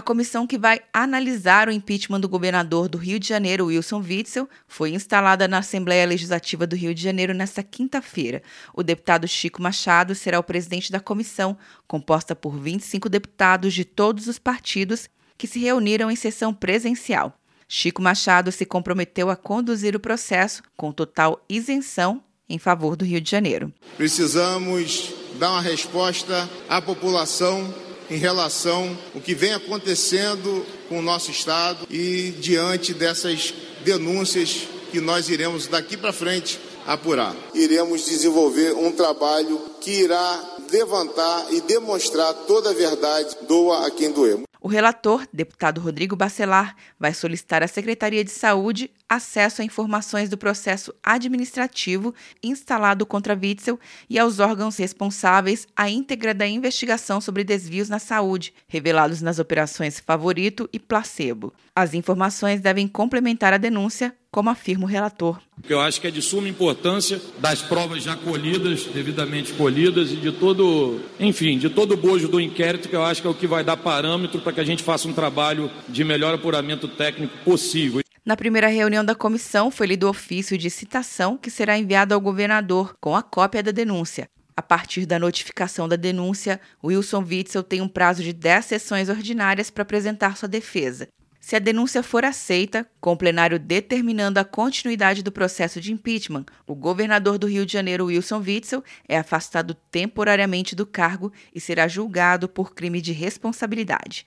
A comissão que vai analisar o impeachment do governador do Rio de Janeiro, Wilson Witzel, foi instalada na Assembleia Legislativa do Rio de Janeiro nesta quinta-feira. O deputado Chico Machado será o presidente da comissão, composta por 25 deputados de todos os partidos que se reuniram em sessão presencial. Chico Machado se comprometeu a conduzir o processo com total isenção em favor do Rio de Janeiro. Precisamos dar uma resposta à população em relação ao que vem acontecendo com o nosso Estado e diante dessas denúncias que nós iremos daqui para frente apurar. Iremos desenvolver um trabalho que irá levantar e demonstrar toda a verdade, doa a quem doer. O relator, deputado Rodrigo Bacelar, vai solicitar à Secretaria de Saúde acesso a informações do processo administrativo instalado contra Witzel e aos órgãos responsáveis a íntegra da investigação sobre desvios na saúde, revelados nas operações Favorito e Placebo. As informações devem complementar a denúncia como afirma o relator. Eu acho que é de suma importância das provas já colhidas, devidamente colhidas, e de todo, enfim, de todo o bojo do inquérito, que eu acho que é o que vai dar parâmetro para que a gente faça um trabalho de melhor apuramento técnico possível. Na primeira reunião da comissão, foi lido o ofício de citação que será enviado ao governador com a cópia da denúncia. A partir da notificação da denúncia, Wilson Witzel tem um prazo de 10 sessões ordinárias para apresentar sua defesa. Se a denúncia for aceita, com o plenário determinando a continuidade do processo de impeachment, o governador do Rio de Janeiro, Wilson Witzel, é afastado temporariamente do cargo e será julgado por crime de responsabilidade.